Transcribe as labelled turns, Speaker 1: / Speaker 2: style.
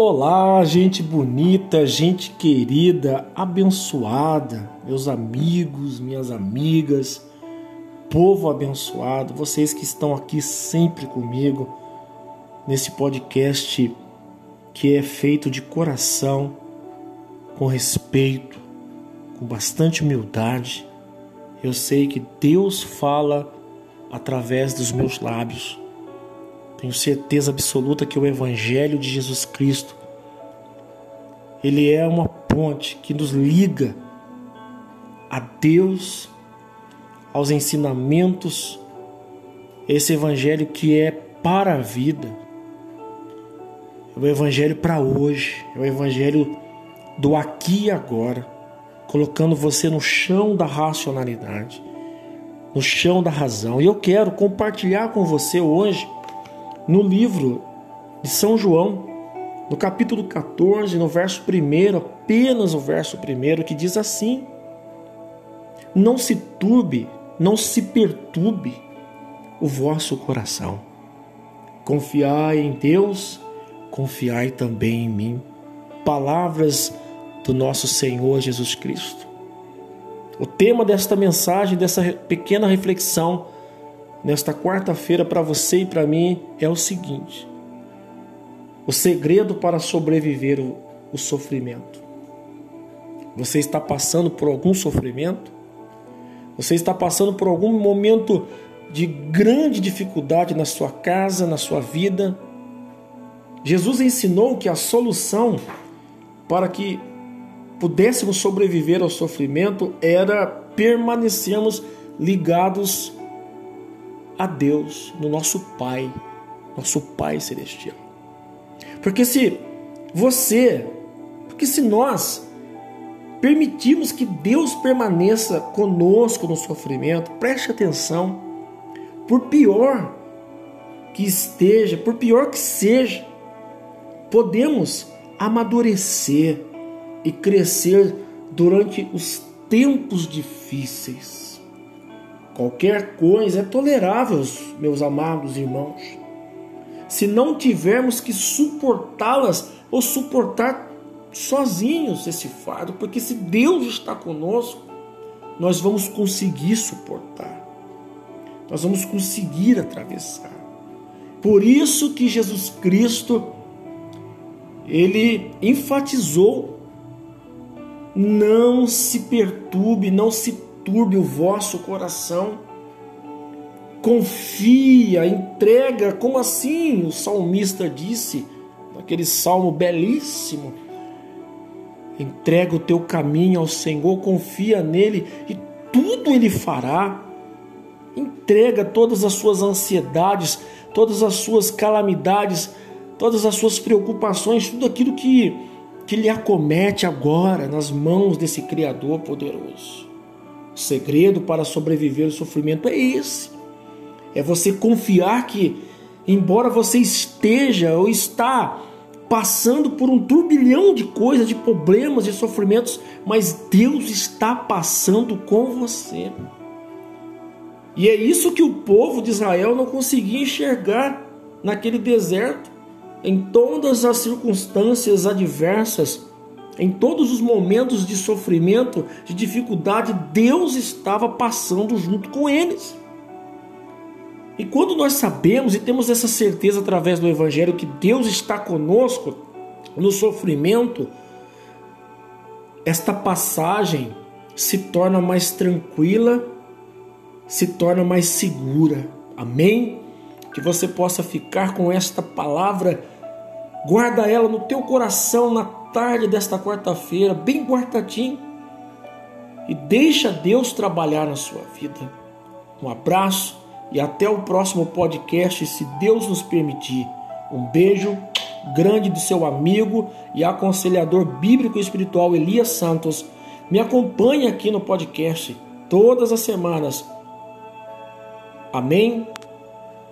Speaker 1: Olá, gente bonita, gente querida, abençoada, meus amigos, minhas amigas, povo abençoado, vocês que estão aqui sempre comigo nesse podcast que é feito de coração, com respeito, com bastante humildade. Eu sei que Deus fala através dos meus lábios tenho certeza absoluta que o Evangelho de Jesus Cristo ele é uma ponte que nos liga a Deus, aos ensinamentos, esse Evangelho que é para a vida, é o Evangelho para hoje, é o Evangelho do aqui e agora, colocando você no chão da racionalidade, no chão da razão. E eu quero compartilhar com você hoje no livro de São João, no capítulo 14, no verso 1, apenas o verso 1, que diz assim: Não se turbe, não se perturbe o vosso coração. Confiai em Deus, confiai também em mim. Palavras do nosso Senhor Jesus Cristo. O tema desta mensagem, dessa pequena reflexão, nesta quarta-feira para você e para mim é o seguinte: o segredo para sobreviver o, o sofrimento. Você está passando por algum sofrimento? Você está passando por algum momento de grande dificuldade na sua casa, na sua vida? Jesus ensinou que a solução para que pudéssemos sobreviver ao sofrimento era permanecermos ligados a Deus, no nosso Pai, nosso Pai Celestial. Porque se você, porque se nós permitirmos que Deus permaneça conosco no sofrimento, preste atenção, por pior que esteja, por pior que seja, podemos amadurecer e crescer durante os tempos difíceis. Qualquer coisa é tolerável, meus amados irmãos, se não tivermos que suportá-las ou suportar sozinhos esse fardo, porque se Deus está conosco, nós vamos conseguir suportar, nós vamos conseguir atravessar. Por isso que Jesus Cristo ele enfatizou: não se perturbe, não se perturbe o vosso coração. Confia, entrega, como assim? O salmista disse, naquele salmo belíssimo. Entrega o teu caminho ao Senhor, confia nele e tudo ele fará. Entrega todas as suas ansiedades, todas as suas calamidades, todas as suas preocupações, tudo aquilo que, que lhe acomete agora nas mãos desse Criador poderoso. O segredo para sobreviver ao sofrimento é esse. É você confiar que, embora você esteja ou está passando por um turbilhão de coisas, de problemas, de sofrimentos, mas Deus está passando com você. E é isso que o povo de Israel não conseguia enxergar naquele deserto, em todas as circunstâncias adversas em todos os momentos de sofrimento, de dificuldade, Deus estava passando junto com eles. E quando nós sabemos e temos essa certeza através do Evangelho que Deus está conosco no sofrimento, esta passagem se torna mais tranquila, se torna mais segura. Amém? Que você possa ficar com esta palavra, guarda ela no teu coração, na tarde desta quarta-feira, bem guardadinho, e deixa Deus trabalhar na sua vida. Um abraço e até o próximo podcast, se Deus nos permitir. Um beijo grande do seu amigo e aconselhador bíblico e espiritual Elias Santos. Me acompanhe aqui no podcast todas as semanas. Amém?